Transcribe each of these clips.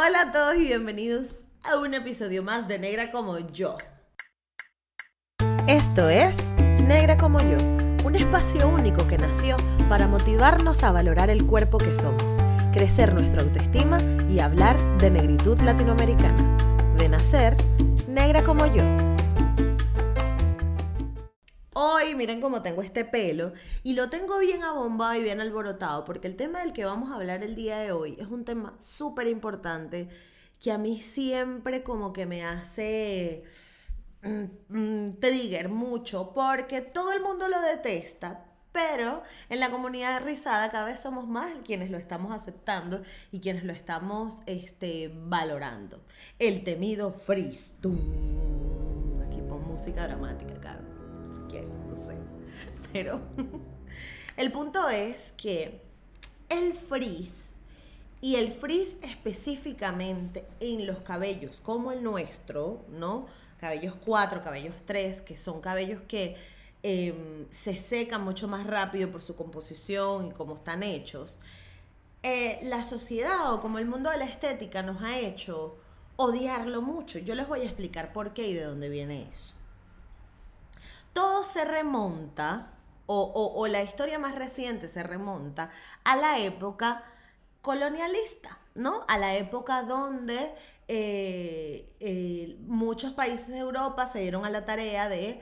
Hola a todos y bienvenidos a un episodio más de Negra como yo. Esto es Negra como yo, un espacio único que nació para motivarnos a valorar el cuerpo que somos, crecer nuestra autoestima y hablar de negritud latinoamericana. De nacer, negra como yo. Hoy miren cómo tengo este pelo y lo tengo bien abombado y bien alborotado porque el tema del que vamos a hablar el día de hoy es un tema súper importante que a mí siempre como que me hace mm, mm, trigger mucho porque todo el mundo lo detesta, pero en la comunidad de Rizada cada vez somos más quienes lo estamos aceptando y quienes lo estamos este, valorando. El temido freeze. Aquí pon música dramática, acá no sé. Pero el punto es que el frizz y el frizz específicamente en los cabellos, como el nuestro, ¿no? Cabellos 4, cabellos 3, que son cabellos que em, se secan mucho más rápido por su composición y cómo están hechos. Eh, la sociedad o como el mundo de la estética nos ha hecho odiarlo mucho. Yo les voy a explicar por qué y de dónde viene eso todo se remonta, o, la historia más reciente se remonta a la época colonialista, ¿no? A la época donde eh, eh, muchos países de Europa se dieron a la tarea de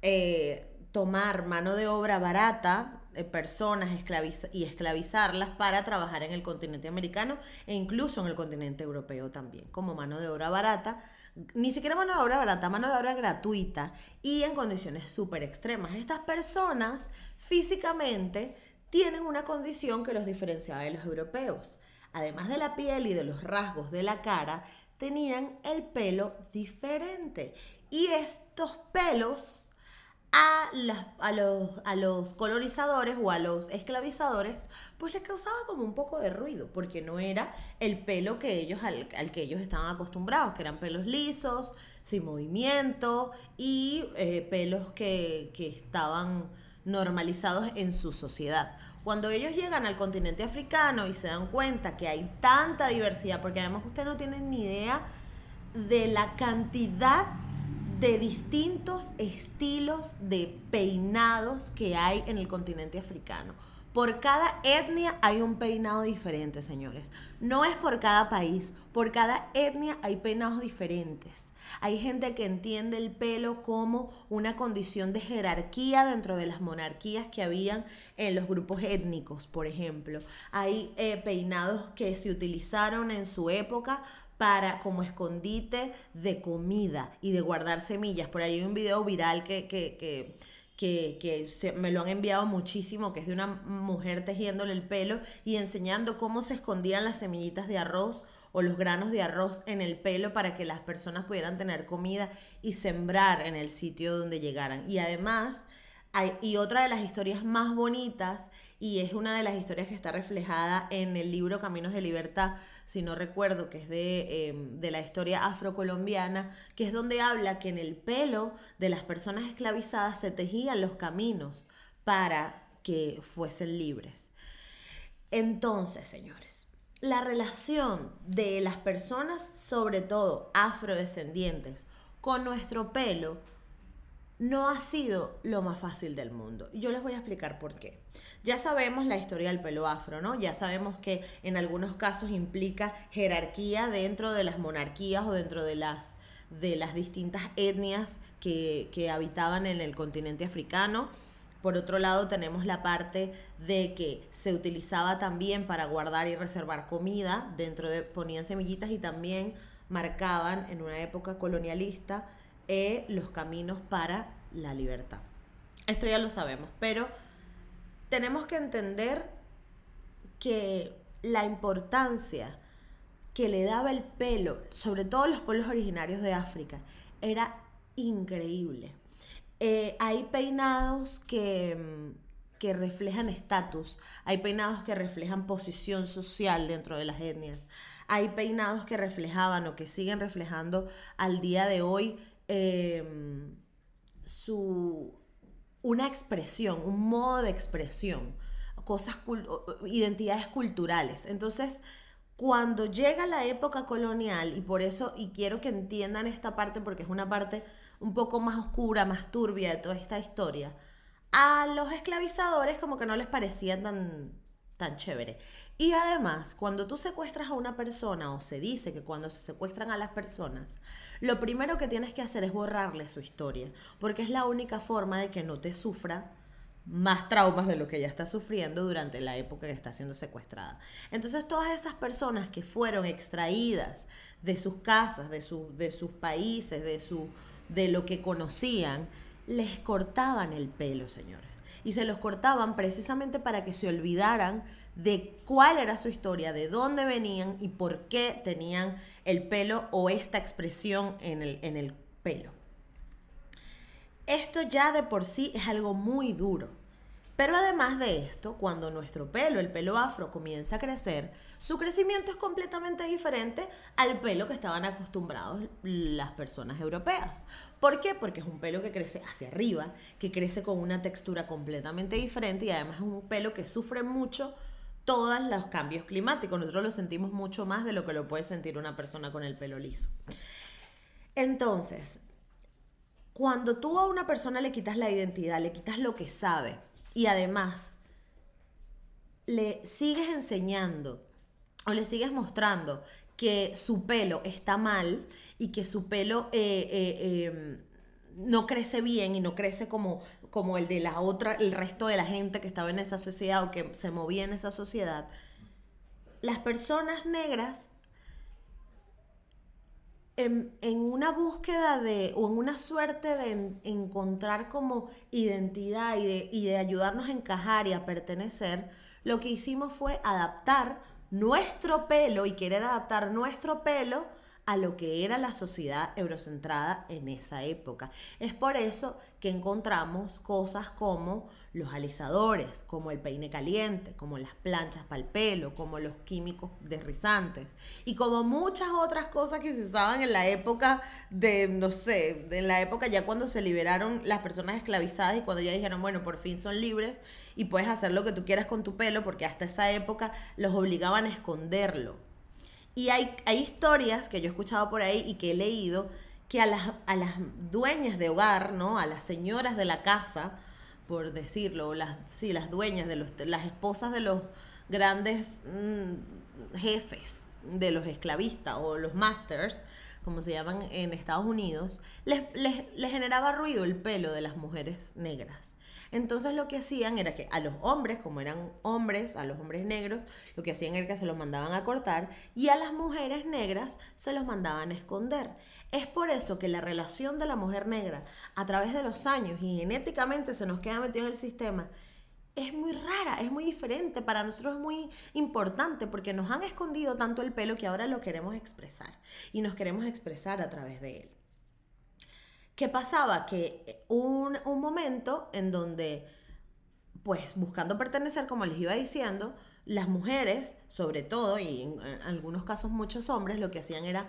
eh, tomar mano de obra barata, personas y esclavizarlas para trabajar en el continente americano e incluso en el continente europeo también, como mano de obra barata ni siquiera mano de obra barata, mano de obra gratuita y en condiciones súper extremas. Estas personas físicamente tienen una condición que los diferenciaba de los europeos. Además de la piel y de los rasgos de la cara, tenían el pelo diferente. Y estos pelos a, a, los, a los colorizadores o a los esclavizadores, pues les causaba como un poco de ruido, porque no era el pelo que ellos, al, que ellos estaban acostumbrados, que eran pelos lisos, sin movimiento y eh, pelos que, que estaban normalizados en su sociedad. Cuando ellos llegan al continente africano y se dan cuenta que hay tanta diversidad, porque además ustedes no tienen ni idea de la cantidad de distintos estilos de peinados que hay en el continente africano. Por cada etnia hay un peinado diferente, señores. No es por cada país, por cada etnia hay peinados diferentes. Hay gente que entiende el pelo como una condición de jerarquía dentro de las monarquías que habían en los grupos étnicos, por ejemplo. Hay eh, peinados que se utilizaron en su época para como escondite de comida y de guardar semillas. Por ahí hay un video viral que, que, me lo han enviado muchísimo, que es de una mujer tejiéndole el pelo y enseñando cómo se escondían las semillitas de arroz o los granos de arroz en el pelo para que las personas pudieran tener comida y sembrar en el sitio donde llegaran. Y además, hay, y otra de las historias más bonitas y es una de las historias que está reflejada en el libro Caminos de Libertad, si no recuerdo, que es de, em, de la historia afrocolombiana, que es donde habla que en el pelo de las personas esclavizadas se tejían los caminos para que fuesen libres. Entonces, señores, la relación de las personas, sobre todo afrodescendientes, con nuestro pelo, no ha sido lo más fácil del mundo. Yo les voy a explicar por qué. Ya sabemos la historia del pelo afro, ¿no? Ya sabemos que en algunos casos implica jerarquía dentro de las monarquías o dentro de las, de las distintas etnias que, que habitaban en el continente africano. Por otro lado, tenemos la parte de que se utilizaba también para guardar y reservar comida, dentro de ponían semillitas y también marcaban en una época colonialista eh, los caminos para la libertad. Esto ya lo sabemos, pero tenemos que entender que la importancia que le daba el pelo, sobre todo los pueblos originarios de África, era increíble. Eh, hay peinados que, mm, que reflejan estatus, hay peinados que reflejan posición social dentro de las etnias, hay peinados que reflejaban o que siguen reflejando al día de hoy Em, su, una expresión, un modo de expresión, cosas, identidades culturales. Entonces, cuando llega la época colonial, y por eso, y quiero que entiendan esta parte porque es una parte un poco más oscura, más turbia de toda esta historia, a los esclavizadores como que no les parecía tan, tan chévere. Y además, cuando tú secuestras a una persona, o se dice que cuando se secuestran a las personas, lo primero que tienes que hacer es borrarle su historia, porque es la única forma de que no te sufra más traumas de lo que ella está sufriendo durante la época que está siendo secuestrada. Entonces todas esas personas que fueron extraídas de sus casas, de, de sus países, de, su, de lo que conocían, les cortaban el pelo, señores. Y se los cortaban precisamente para que se olvidaran de cuál era su historia, de dónde venían y por qué tenían el pelo o esta expresión en el, en el pelo. Esto ya de por sí es algo muy duro. Pero además de esto, cuando nuestro pelo, el pelo afro, comienza a crecer, su crecimiento es completamente diferente al pelo que estaban acostumbrados las personas europeas. ¿Por qué? Porque es un pelo que crece hacia arriba, que crece con una textura completamente diferente y además es un pelo que sufre mucho todos los cambios climáticos. Nosotros lo sentimos mucho más de lo que lo puede sentir una persona con el pelo liso. Entonces, cuando tú a una persona le quitas la identidad, le quitas lo que sabe, y además le sigues enseñando o le sigues mostrando que su pelo está mal y que su pelo eh, eh, em, no crece bien y no crece como, como el de la otra, el resto de la gente que estaba en esa sociedad o que se movía en esa sociedad, las personas negras en, una búsqueda de, o en una suerte de encontrar como identidad y de, y de ayudarnos a encajar y a pertenecer, lo que hicimos fue adaptar nuestro pelo y querer adaptar nuestro pelo a lo que era la sociedad eurocentrada en esa época. Es por eso que encontramos cosas como los alisadores, como el peine caliente, como las planchas para el pelo, como los químicos desrizantes y como muchas otras cosas que se usaban en la época de, no sé, en la época ya cuando se liberaron las personas esclavizadas y cuando ya dijeron, bueno, por fin son libres y puedes hacer lo que tú quieras con tu pelo porque hasta esa época los obligaban a esconderlo. Y hay, hay historias que yo he escuchado por ahí y que he leído que a las, a las dueñas de hogar, ¿no? A las señoras de la casa, por decirlo, las, sí, las dueñas, de los, las esposas de los grandes mm, jefes de los esclavistas o los masters, como se llaman en Estados Unidos, les, les generaba ruido el pelo de las mujeres negras. Entonces lo que hacían era que a los hombres, como eran hombres, a los hombres negros, lo que hacían era que se los mandaban a cortar y a las mujeres negras se los mandaban a esconder. Es por eso que la relación de la mujer negra a través de los años y genéticamente se nos queda metido en el sistema es muy rara, es muy diferente, para nosotros es muy importante porque nos han escondido tanto el pelo que ahora lo queremos expresar y nos queremos expresar a través de él. ¿Qué pasaba? Que eh, un, un momento en donde, pues buscando pertenecer, como les iba diciendo, las mujeres, sobre todo, y en, algunos casos muchos hombres, lo que hacían era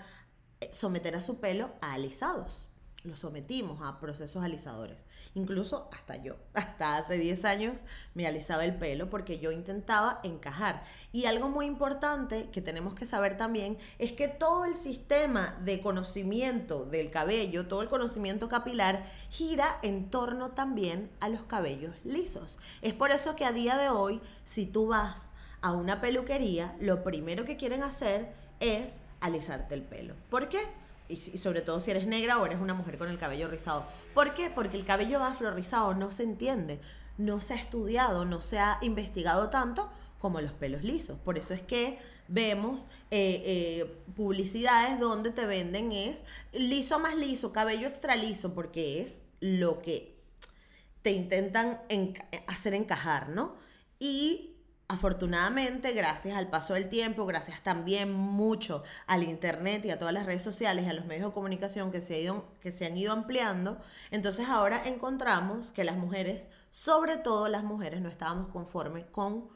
eh, someter a su pelo a alisados lo sometimos a procesos alisadores. Incluso hasta yo, hasta hace 10 años me alisaba el pelo porque yo intentaba encajar. Y algo muy importante que tenemos que saber también es que todo el sistema de conocimiento del cabello, todo el conocimiento capilar, gira en torno también a los cabellos lisos. Es por eso que a día de hoy, si tú vas a una peluquería, lo primero que quieren hacer es alisarte el pelo. ¿Por qué? Y, sobre todo si eres negra o eres una mujer con el cabello rizado. ¿Por qué? Porque el cabello afro rizado no se entiende, no se ha estudiado, no se ha investigado tanto como los pelos lisos. Por eso es que vemos eh, eh, publicidades donde te venden es liso más liso, cabello extra liso, porque es lo que te intentan hacer encajar, ¿no? Y Afortunadamente, gracias al paso del tiempo, gracias también mucho al Internet y a todas las redes sociales y a los medios de comunicación que se, que se han ido ampliando, entonces ahora encontramos que las mujeres, sobre todo las mujeres, no estábamos conformes con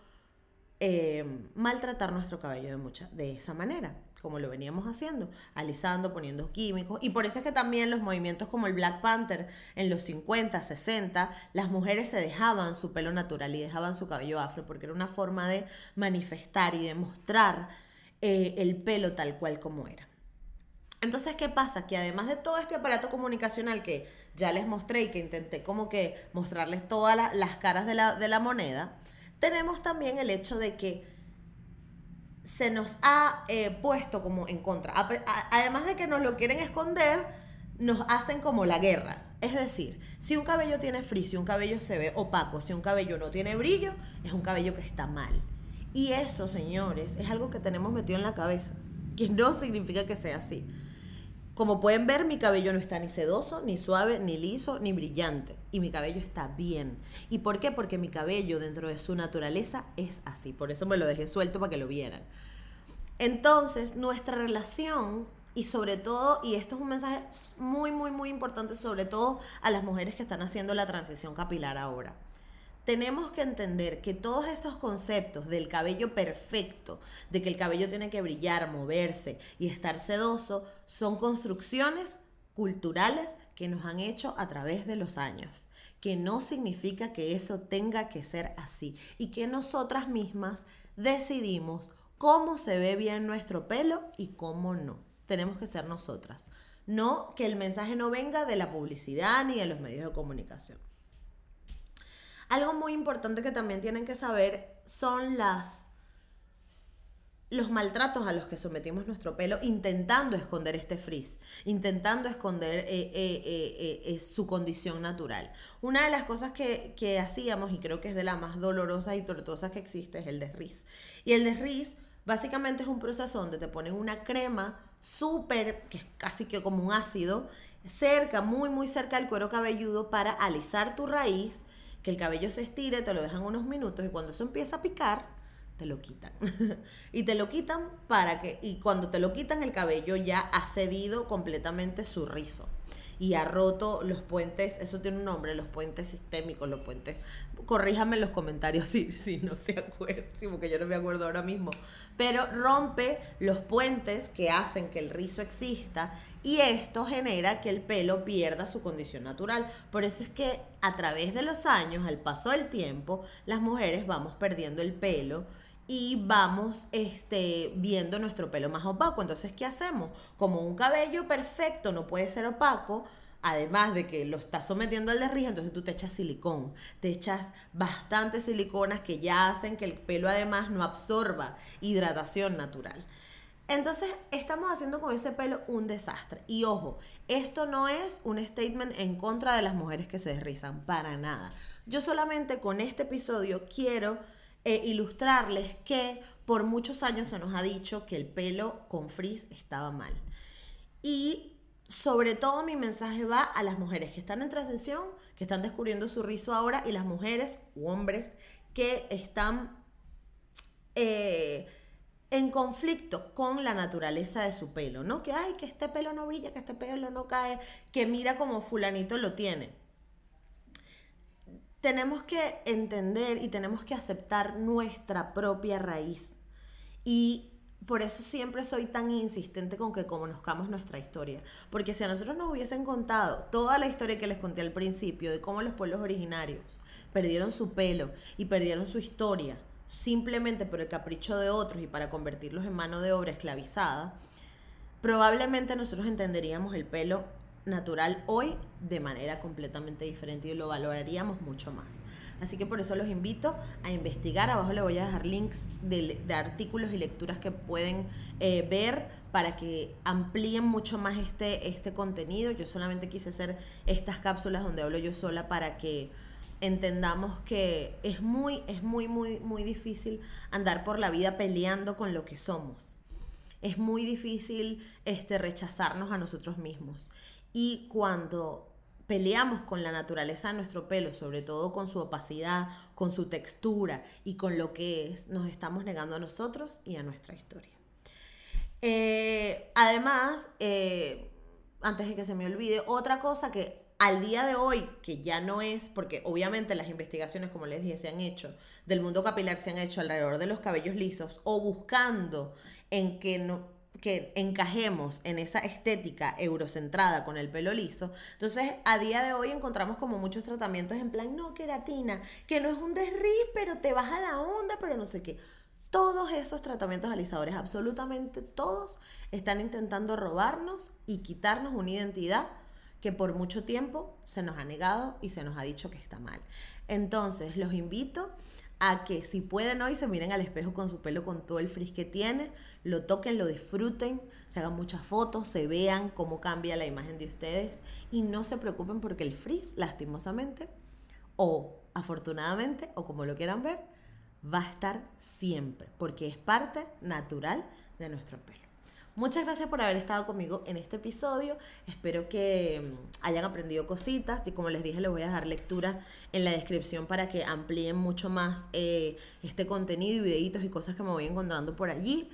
eh, maltratar nuestro cabello de, mucha, de esa manera, como lo veníamos haciendo, alisando, poniendo químicos. Y por eso es que también los movimientos como el Black Panther en los 50, 60, las mujeres se dejaban su pelo natural y dejaban su cabello afro, porque era una forma de manifestar y de mostrar eh, el pelo tal cual como era. Entonces, ¿qué pasa? Que además de todo este aparato comunicacional que ya les mostré y que intenté como que mostrarles todas las caras de la moneda, tenemos también el hecho de que se nos ha eh, puesto como en contra. además de que nos lo quieren esconder, nos hacen como la guerra. Es decir, si un cabello tiene frizz, si un cabello se ve opaco, si un cabello no tiene brillo, es un cabello que está mal. Y eso, señores, es algo que tenemos metido en la cabeza, que no significa que sea así. Como pueden ver, mi cabello no está ni sedoso, ni suave, ni liso, ni brillante. Y mi cabello está bien. ¿Y por qué? Porque mi cabello dentro de su naturaleza es así. Por eso me lo dejé suelto para que lo vieran. Entonces, nuestra relación, y sobre todo, y esto es un mensaje muy, muy, muy importante, sobre todo a las mujeres que están haciendo la transición capilar ahora tenemos que entender que todos esos conceptos del cabello perfecto, de que el cabello tiene que brillar, moverse y estar sedoso, son construcciones culturales que nos han hecho a través de los años, que no significa que eso tenga que ser así y que nosotras mismas decidimos cómo se ve bien nuestro pelo y cómo no. Tenemos que ser nosotras. No que el mensaje no venga de la publicidad ni de los medios de comunicación. Algo muy importante que también tienen que saber son las los maltratos a los que sometimos nuestro pelo intentando esconder este frizz, intentando esconder eh, eh, eh, su condición natural. Una de las cosas que, que, hacíamos, y creo que es de las más dolorosas y tortuosas que existe, es el desriz. Y el desriz básicamente es un proceso donde te ponen una crema súper, que es casi que como un ácido, cerca, muy, muy cerca del cuero cabelludo para alisar tu raíz que el cabello se estire, te lo dejan unos minutos y cuando eso empieza a picar, te lo quitan. y te lo quitan para que, y cuando te lo quitan, el cabello ya ha cedido completamente su rizo y ha roto los puentes, eso tiene un nombre, los puentes sistémicos, los puentes. Corríjame en los comentarios si, si no se acuerda, porque yo no me acuerdo ahora mismo. Pero rompe los puentes que hacen que el rizo exista y esto genera que el pelo pierda su condición natural. Por eso es que a través de los años, al paso del tiempo, las mujeres vamos perdiendo el pelo y vamos este, viendo nuestro pelo más opaco. Entonces, ¿qué hacemos? Como un cabello perfecto no puede ser opaco, además de que lo estás sometiendo al derrijo, entonces tú te echas silicón, te echas bastantes siliconas que ya hacen que el pelo además no absorba hidratación natural. Entonces estamos haciendo con ese pelo un desastre. Y ojo, esto no es un statement en contra de las mujeres que se desrizan, para nada. Yo solamente con este episodio quiero eh, ilustrarles que por muchos años se nos ha dicho que el pelo con frizz estaba mal. Y sobre todo mi mensaje va a las mujeres que están en transición, que están descubriendo su rizo ahora, y las mujeres u hombres que están eh, en conflicto con la naturaleza de su pelo, ¿no? Que, ay, que este pelo no brilla, que este pelo no cae, que mira como fulanito lo tiene tenemos que entender y tenemos que aceptar nuestra propia raíz. Y por eso siempre soy tan insistente con que conozcamos nuestra historia. Porque si a nosotros nos hubiesen contado toda la historia que les conté al principio de cómo los pueblos originarios perdieron su pelo y perdieron su historia simplemente por el capricho de otros y para convertirlos en mano de obra esclavizada, probablemente nosotros entenderíamos el pelo natural hoy de manera completamente diferente y lo valoraríamos mucho más. Así que por eso los invito a investigar. Abajo les voy a dejar links de, artículos y lecturas que pueden eh, ver para que amplíen mucho más este, este contenido. Yo solamente quise hacer estas cápsulas donde hablo yo sola para que entendamos que es muy, es muy, muy, muy difícil andar por la vida peleando con lo que somos. Es muy difícil este, rechazarnos a nosotros mismos. Y cuando peleamos con la naturaleza de nuestro pelo, sobre todo con su opacidad, con su textura y con lo que es, nos estamos negando a nosotros y a nuestra historia. Eh, además, eh, antes de que se me olvide, otra cosa que al día de hoy, que ya no es, porque obviamente las investigaciones, como les dije, se han hecho, del mundo capilar se han hecho alrededor de los cabellos lisos o buscando en que no, que encajemos en esa estética eurocentrada con el pelo liso. Entonces, a día de hoy encontramos como muchos tratamientos en plan, no, queratina, que no es un desriz, pero te baja la onda, pero no sé qué. Todos esos tratamientos alisadores, absolutamente todos, están intentando robarnos y quitarnos una identidad que por mucho tiempo se nos ha negado y se nos ha dicho que está mal. Entonces, los invito a que si pueden hoy se miren al espejo con su pelo con todo el frizz que tiene, lo toquen, lo disfruten, se hagan muchas fotos, se vean cómo cambia la imagen de ustedes y no se preocupen porque el frizz, lastimosamente, o afortunadamente, o como lo quieran ver, va a estar siempre, porque es parte natural de nuestro pelo. Muchas gracias por haber estado conmigo en este episodio. Espero que mm, hayan aprendido cositas y como les dije les voy a dejar lectura en la descripción para que amplíen mucho más eh, este contenido y videitos y cosas que me voy encontrando por allí.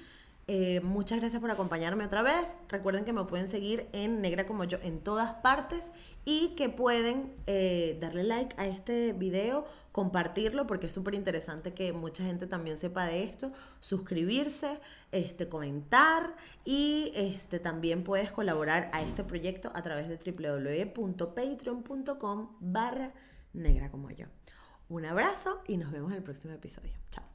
Eh, muchas gracias por acompañarme otra vez. Recuerden que me pueden seguir en Negra como yo en todas partes y que pueden eh, darle like a este video, compartirlo porque es súper interesante que mucha gente también sepa de esto, suscribirse, este, comentar y este, también puedes colaborar a este proyecto a través de www.patreon.com barra negra como yo. Un abrazo y nos vemos en el próximo episodio. Chao.